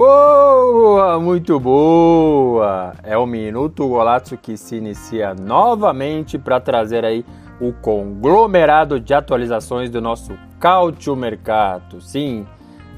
Boa, muito boa! É o Minuto Golazzo que se inicia novamente para trazer aí o conglomerado de atualizações do nosso Cálcio Mercato. Sim,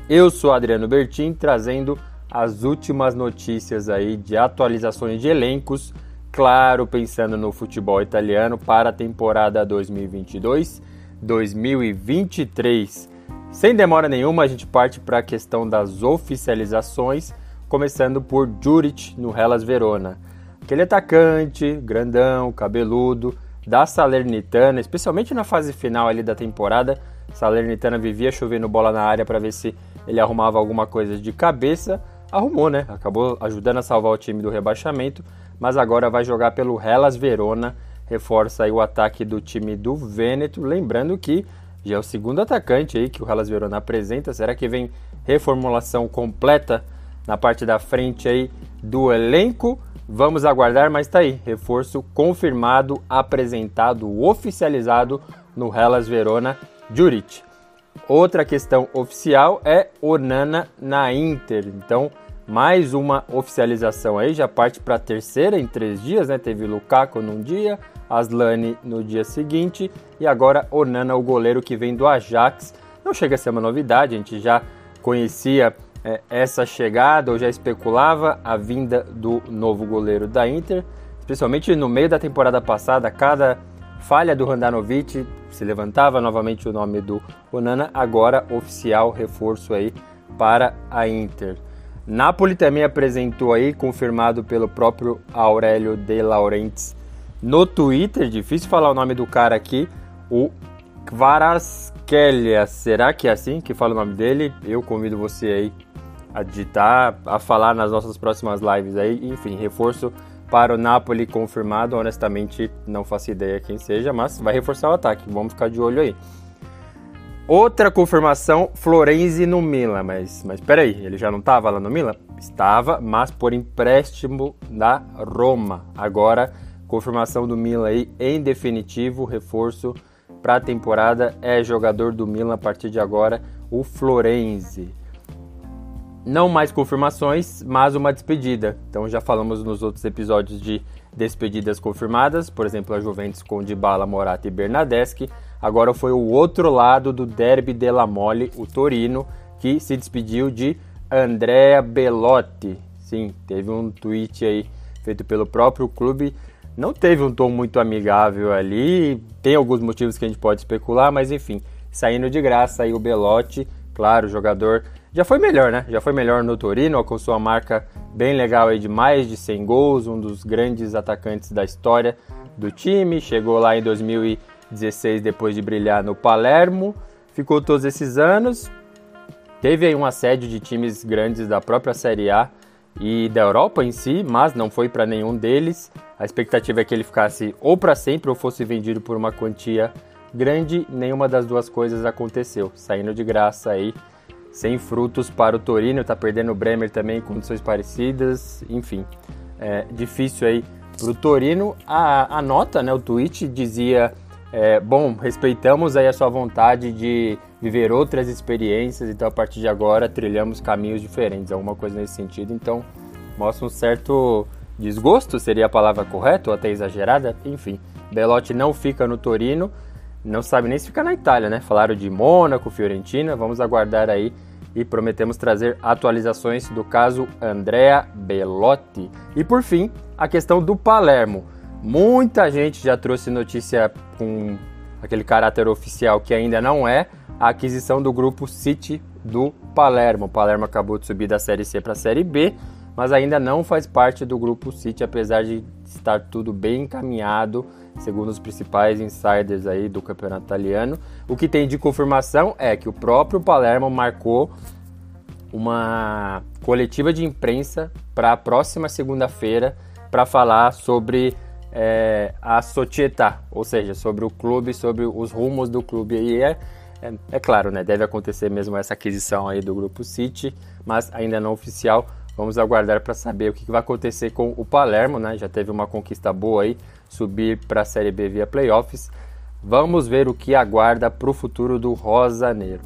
eu sou Adriano Bertin trazendo as últimas notícias aí de atualizações de elencos, claro, pensando no futebol italiano para a temporada 2022-2023. Sem demora nenhuma, a gente parte para a questão das oficializações, começando por Juric no Hellas Verona. Aquele atacante, grandão, cabeludo, da Salernitana, especialmente na fase final ali da temporada. Salernitana vivia chovendo bola na área para ver se ele arrumava alguma coisa de cabeça. Arrumou, né? Acabou ajudando a salvar o time do rebaixamento, mas agora vai jogar pelo Hellas Verona, reforça aí o ataque do time do Vêneto, lembrando que já é o segundo atacante aí que o Hellas Verona apresenta. Será que vem reformulação completa na parte da frente aí do elenco? Vamos aguardar, mas tá aí, reforço confirmado, apresentado, oficializado no Hellas Verona Juric. Outra questão oficial é Onana na Inter. Então, mais uma oficialização aí, já parte para a terceira em três dias, né? Teve Lukaku num dia, Aslani no dia seguinte e agora Onana, o goleiro que vem do Ajax. Não chega a ser uma novidade, a gente já conhecia é, essa chegada ou já especulava a vinda do novo goleiro da Inter, especialmente no meio da temporada passada, cada falha do Handanovic se levantava novamente o nome do Onana, agora oficial reforço aí para a Inter. Napoli também apresentou aí, confirmado pelo próprio Aurélio De Laurentiis, no Twitter, difícil falar o nome do cara aqui, o Kvaraskelia. Será que é assim que fala o nome dele? Eu convido você aí a digitar, a falar nas nossas próximas lives aí. Enfim, reforço para o Napoli confirmado. Honestamente, não faço ideia quem seja, mas vai reforçar o ataque. Vamos ficar de olho aí. Outra confirmação, Florenzi no Milan, mas, mas peraí, ele já não estava lá no Milan? Estava, mas por empréstimo da Roma. Agora Confirmação do Milan aí em definitivo, reforço para a temporada é jogador do Milan a partir de agora, o Florenzi. Não mais confirmações, mas uma despedida. Então já falamos nos outros episódios de despedidas confirmadas, por exemplo, a Juventus com Dybala, Morata e Bernadeschi. Agora foi o outro lado do Derby della Mole, o Torino, que se despediu de Andrea Belotti. Sim, teve um tweet aí feito pelo próprio clube não teve um tom muito amigável ali. Tem alguns motivos que a gente pode especular, mas enfim, saindo de graça aí o Belotti, claro, o jogador já foi melhor, né? Já foi melhor no Torino, alcançou uma marca bem legal aí de mais de 100 gols, um dos grandes atacantes da história do time. Chegou lá em 2016 depois de brilhar no Palermo, ficou todos esses anos. Teve aí um assédio de times grandes da própria Série A e da Europa em si, mas não foi para nenhum deles. A expectativa é que ele ficasse ou para sempre ou fosse vendido por uma quantia grande. Nenhuma das duas coisas aconteceu, saindo de graça aí, sem frutos para o Torino. Tá perdendo o Bremer também, condições parecidas, enfim, é difícil aí para o Torino. A, a nota, né, o tweet dizia é, bom, respeitamos aí a sua vontade de viver outras experiências, então a partir de agora trilhamos caminhos diferentes, alguma coisa nesse sentido. Então mostra um certo desgosto, seria a palavra correta ou até exagerada, enfim. Belotti não fica no Torino, não sabe nem se fica na Itália, né? Falaram de Mônaco, Fiorentina, vamos aguardar aí e prometemos trazer atualizações do caso Andrea Belotti. E por fim, a questão do Palermo. Muita gente já trouxe notícia com aquele caráter oficial que ainda não é a aquisição do grupo City do Palermo. O Palermo acabou de subir da Série C para a Série B, mas ainda não faz parte do grupo City, apesar de estar tudo bem encaminhado, segundo os principais insiders aí do campeonato italiano. O que tem de confirmação é que o próprio Palermo marcou uma coletiva de imprensa para a próxima segunda-feira para falar sobre é, a Società, ou seja, sobre o clube, sobre os rumos do clube. E é, é, é, claro, né, deve acontecer mesmo essa aquisição aí do Grupo City, mas ainda não oficial. Vamos aguardar para saber o que vai acontecer com o Palermo, né? Já teve uma conquista boa aí, subir para a Série B via playoffs. Vamos ver o que aguarda para o futuro do Rosaneiro.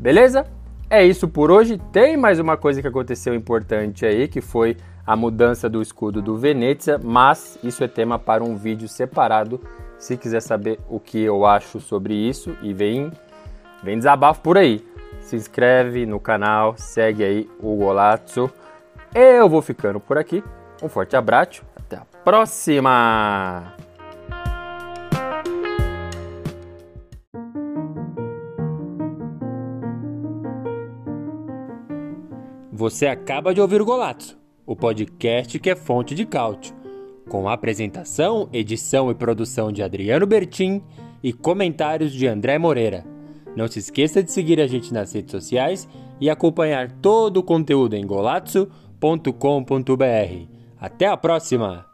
Beleza? É isso por hoje. Tem mais uma coisa que aconteceu importante aí, que foi a mudança do escudo do Venezia, mas isso é tema para um vídeo separado. Se quiser saber o que eu acho sobre isso e vem, vem desabafo por aí. Se inscreve no canal, segue aí o Golazzo. Eu vou ficando por aqui. Um forte abraço, até a próxima! Você acaba de ouvir o Golazzo, o podcast que é fonte de cálcio, com apresentação, edição e produção de Adriano Bertin e comentários de André Moreira. Não se esqueça de seguir a gente nas redes sociais e acompanhar todo o conteúdo em golazzo.com.br. Até a próxima!